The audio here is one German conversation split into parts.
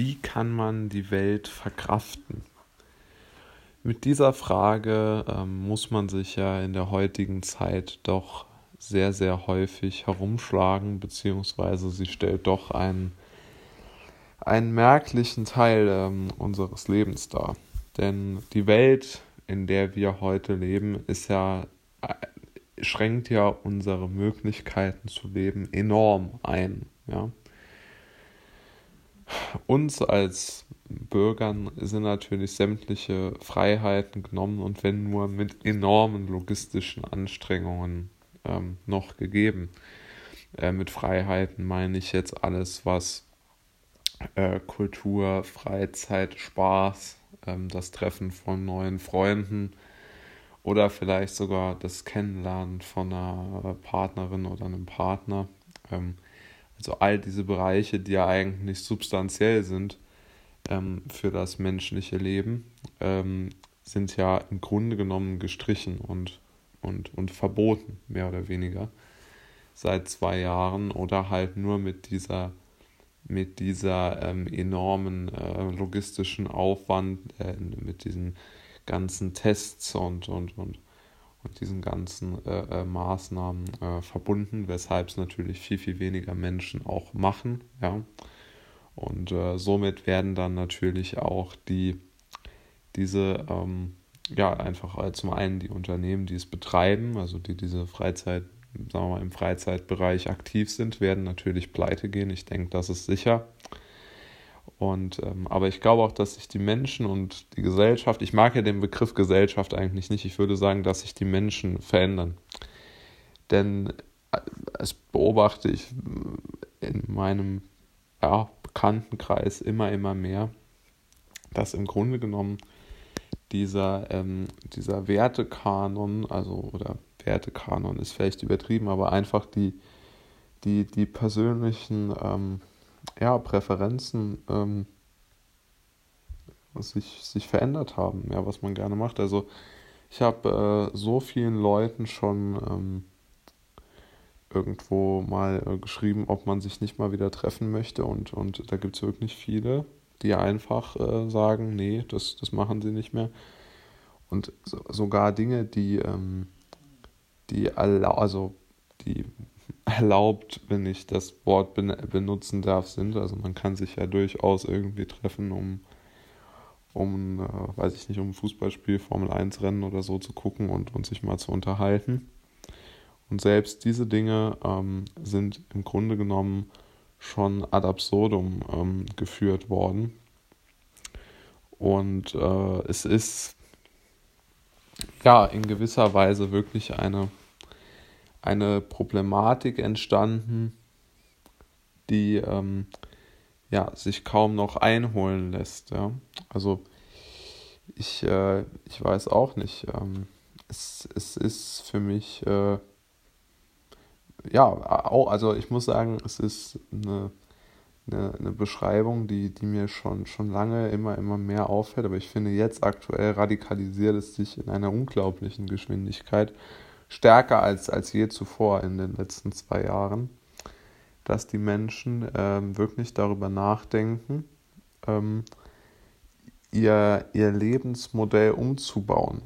wie kann man die Welt verkraften? Mit dieser Frage ähm, muss man sich ja in der heutigen Zeit doch sehr, sehr häufig herumschlagen, beziehungsweise sie stellt doch einen, einen merklichen Teil ähm, unseres Lebens dar. Denn die Welt, in der wir heute leben, ist ja, äh, schränkt ja unsere Möglichkeiten zu leben enorm ein. Ja? Uns als Bürgern sind natürlich sämtliche Freiheiten genommen und wenn nur mit enormen logistischen Anstrengungen ähm, noch gegeben. Äh, mit Freiheiten meine ich jetzt alles, was äh, Kultur, Freizeit, Spaß, ähm, das Treffen von neuen Freunden oder vielleicht sogar das Kennenlernen von einer Partnerin oder einem Partner. Ähm, also all diese Bereiche, die ja eigentlich substanziell sind ähm, für das menschliche Leben, ähm, sind ja im Grunde genommen gestrichen und, und, und verboten, mehr oder weniger, seit zwei Jahren oder halt nur mit dieser, mit dieser ähm, enormen äh, logistischen Aufwand, äh, mit diesen ganzen Tests und, und, und und diesen ganzen äh, äh, Maßnahmen äh, verbunden, weshalb es natürlich viel, viel weniger Menschen auch machen. Ja? Und äh, somit werden dann natürlich auch die, diese, ähm, ja, einfach zum einen die Unternehmen, die es betreiben, also die diese Freizeit, sagen wir mal, im Freizeitbereich aktiv sind, werden natürlich pleite gehen. Ich denke, das ist sicher. Und, ähm, aber ich glaube auch, dass sich die Menschen und die Gesellschaft, ich mag ja den Begriff Gesellschaft eigentlich nicht, ich würde sagen, dass sich die Menschen verändern. Denn äh, es beobachte ich in meinem ja, Bekanntenkreis immer, immer mehr, dass im Grunde genommen dieser, ähm, dieser Wertekanon, also oder Wertekanon ist vielleicht übertrieben, aber einfach die, die, die persönlichen ähm, ja, Präferenzen ähm, sich, sich verändert haben, ja, was man gerne macht. Also ich habe äh, so vielen Leuten schon ähm, irgendwo mal äh, geschrieben, ob man sich nicht mal wieder treffen möchte und, und da gibt es wirklich viele, die einfach äh, sagen, nee, das, das machen sie nicht mehr. Und so, sogar Dinge, die, ähm, die also die erlaubt, wenn ich das Wort benutzen darf, sind. Also man kann sich ja durchaus irgendwie treffen, um, um äh, weiß ich nicht, um ein Fußballspiel, Formel 1 Rennen oder so zu gucken und, und sich mal zu unterhalten. Und selbst diese Dinge ähm, sind im Grunde genommen schon ad absurdum ähm, geführt worden. Und äh, es ist ja in gewisser Weise wirklich eine eine Problematik entstanden, die ähm, ja, sich kaum noch einholen lässt. Ja. Also ich, äh, ich weiß auch nicht. Ähm, es, es ist für mich, äh, ja, auch, also ich muss sagen, es ist eine, eine, eine Beschreibung, die, die mir schon, schon lange immer, immer mehr auffällt, aber ich finde jetzt aktuell radikalisiert es sich in einer unglaublichen Geschwindigkeit stärker als, als je zuvor in den letzten zwei Jahren, dass die Menschen ähm, wirklich darüber nachdenken, ähm, ihr, ihr Lebensmodell umzubauen.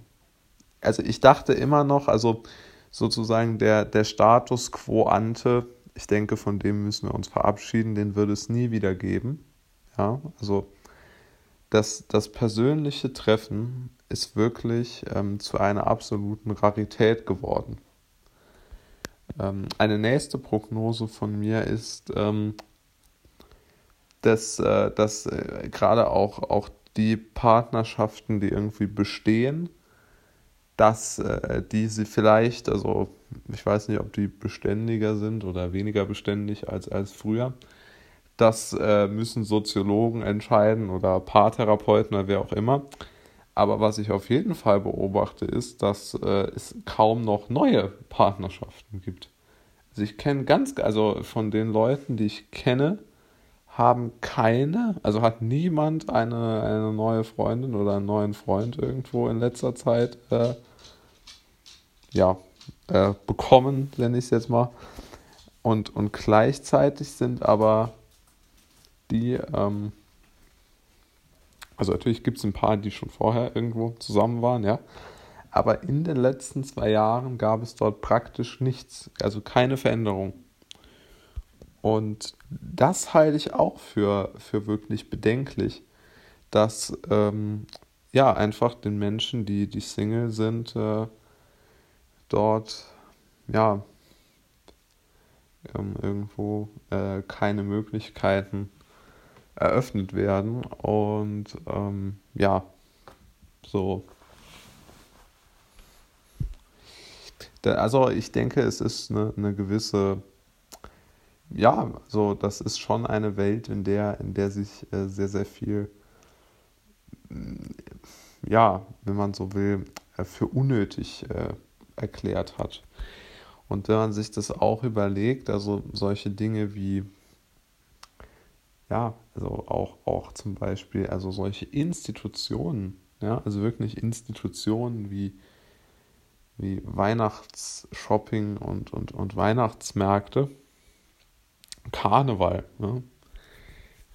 Also ich dachte immer noch, also sozusagen der, der Status quo ante, ich denke, von dem müssen wir uns verabschieden, den wird es nie wieder geben. Ja, also das, das persönliche Treffen ist wirklich ähm, zu einer absoluten Rarität geworden. Ähm, eine nächste Prognose von mir ist, ähm, dass, äh, dass äh, gerade auch, auch die Partnerschaften, die irgendwie bestehen, dass äh, diese vielleicht, also ich weiß nicht, ob die beständiger sind oder weniger beständig als, als früher, das äh, müssen Soziologen entscheiden oder Paartherapeuten oder wer auch immer. Aber was ich auf jeden Fall beobachte, ist, dass äh, es kaum noch neue Partnerschaften gibt. Also ich kenne ganz, also von den Leuten, die ich kenne, haben keine, also hat niemand eine, eine neue Freundin oder einen neuen Freund irgendwo in letzter Zeit äh, ja, äh, bekommen, nenne ich es jetzt mal. Und, und gleichzeitig sind aber die, ähm, Also natürlich gibt es ein paar, die schon vorher irgendwo zusammen waren, ja. Aber in den letzten zwei Jahren gab es dort praktisch nichts, also keine Veränderung. Und das halte ich auch für, für wirklich bedenklich, dass ähm, ja einfach den Menschen, die, die Single sind, äh, dort ja ähm, irgendwo äh, keine Möglichkeiten eröffnet werden. Und ähm, ja, so. Also ich denke, es ist eine, eine gewisse, ja, so das ist schon eine Welt, in der, in der sich äh, sehr, sehr viel, ja, wenn man so will, äh, für unnötig äh, erklärt hat. Und wenn man sich das auch überlegt, also solche Dinge wie, ja, also auch, auch zum Beispiel, also solche Institutionen, ja, also wirklich Institutionen wie, wie Weihnachtsshopping und, und, und Weihnachtsmärkte, Karneval, ne,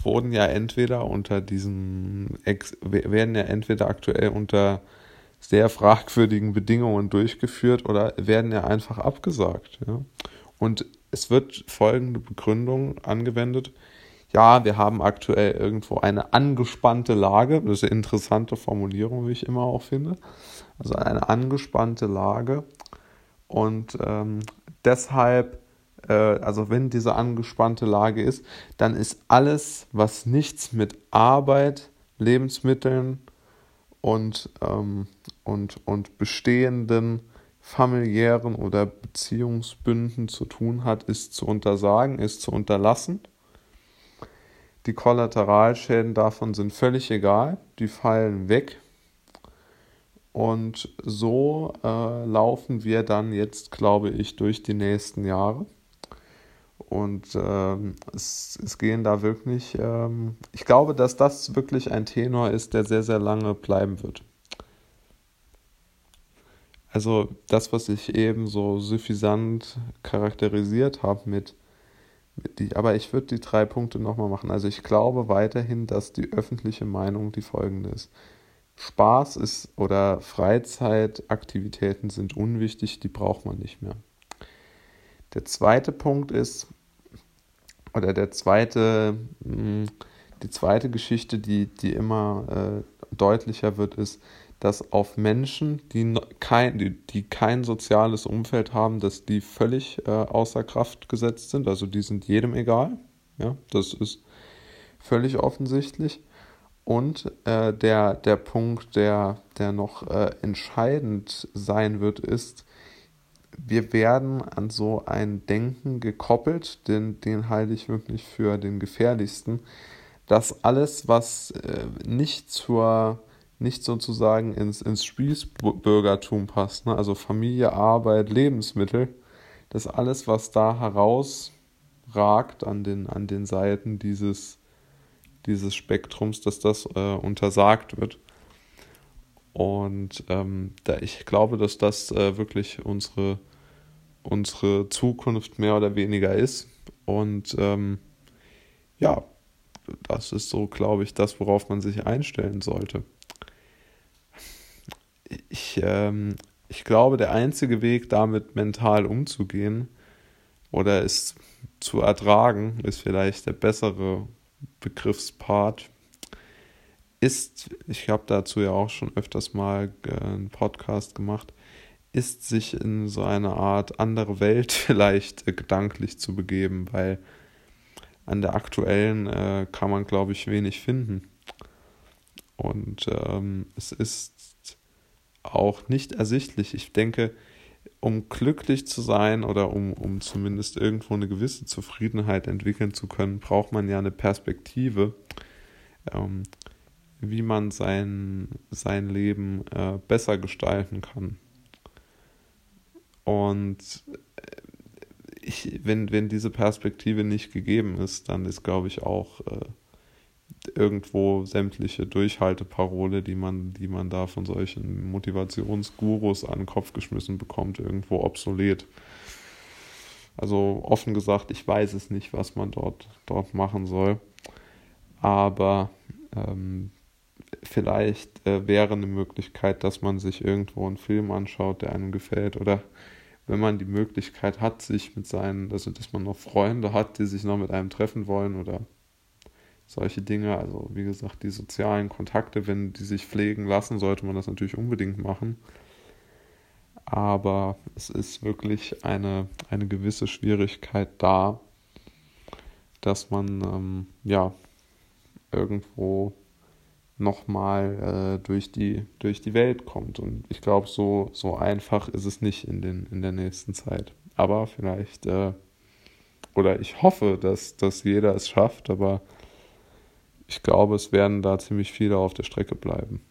wurden ja entweder unter diesen, werden ja entweder aktuell unter sehr fragwürdigen Bedingungen durchgeführt oder werden ja einfach abgesagt. Ja? Und es wird folgende Begründung angewendet. Ja, wir haben aktuell irgendwo eine angespannte Lage. Das ist eine interessante Formulierung, wie ich immer auch finde. Also eine angespannte Lage. Und ähm, deshalb, äh, also wenn diese angespannte Lage ist, dann ist alles, was nichts mit Arbeit, Lebensmitteln und, ähm, und, und bestehenden familiären oder Beziehungsbünden zu tun hat, ist zu untersagen, ist zu unterlassen. Die Kollateralschäden davon sind völlig egal, die fallen weg. Und so äh, laufen wir dann jetzt, glaube ich, durch die nächsten Jahre. Und ähm, es, es gehen da wirklich, ähm, ich glaube, dass das wirklich ein Tenor ist, der sehr, sehr lange bleiben wird. Also das, was ich eben so suffisant charakterisiert habe mit, mit die, aber ich würde die drei Punkte nochmal machen. Also ich glaube weiterhin, dass die öffentliche Meinung die folgende ist. Spaß ist oder Freizeitaktivitäten sind unwichtig, die braucht man nicht mehr. Der zweite Punkt ist, oder der zweite, hm, die zweite Geschichte, die, die immer äh, deutlicher wird, ist, dass auf Menschen, die kein, die, die kein soziales Umfeld haben, dass die völlig äh, außer Kraft gesetzt sind. Also die sind jedem egal. Ja, das ist völlig offensichtlich. Und äh, der, der Punkt, der, der noch äh, entscheidend sein wird, ist, wir werden an so ein Denken gekoppelt, den, den halte ich wirklich für den gefährlichsten, dass alles, was äh, nicht zur nicht sozusagen ins, ins Spießbürgertum passt, ne? also Familie, Arbeit, Lebensmittel, dass alles, was da herausragt an den, an den Seiten dieses, dieses Spektrums, dass das äh, untersagt wird. Und ähm, da ich glaube, dass das äh, wirklich unsere unsere Zukunft mehr oder weniger ist. Und ähm, ja, das ist so, glaube ich, das, worauf man sich einstellen sollte. Ich, ähm, ich glaube, der einzige Weg, damit mental umzugehen oder es zu ertragen, ist vielleicht der bessere Begriffspart, ist, ich habe dazu ja auch schon öfters mal äh, einen Podcast gemacht, ist, sich in so eine Art andere Welt vielleicht äh, gedanklich zu begeben, weil an der aktuellen äh, kann man, glaube ich, wenig finden. Und ähm, es ist auch nicht ersichtlich. Ich denke, um glücklich zu sein oder um, um zumindest irgendwo eine gewisse Zufriedenheit entwickeln zu können, braucht man ja eine Perspektive, ähm, wie man sein, sein Leben äh, besser gestalten kann. Und äh, ich, wenn, wenn diese Perspektive nicht gegeben ist, dann ist, glaube ich, auch äh, irgendwo sämtliche Durchhalteparole, die man, die man da von solchen Motivationsgurus an den Kopf geschmissen bekommt, irgendwo obsolet. Also offen gesagt, ich weiß es nicht, was man dort, dort machen soll. Aber ähm, vielleicht äh, wäre eine Möglichkeit, dass man sich irgendwo einen Film anschaut, der einem gefällt oder wenn man die Möglichkeit hat, sich mit seinen, also dass man noch Freunde hat, die sich noch mit einem treffen wollen oder solche Dinge, also wie gesagt, die sozialen Kontakte, wenn die sich pflegen lassen, sollte man das natürlich unbedingt machen. Aber es ist wirklich eine, eine gewisse Schwierigkeit da, dass man ähm, ja irgendwo nochmal äh, durch, die, durch die Welt kommt. Und ich glaube, so, so einfach ist es nicht in, den, in der nächsten Zeit. Aber vielleicht, äh, oder ich hoffe, dass, dass jeder es schafft, aber ich glaube, es werden da ziemlich viele auf der Strecke bleiben.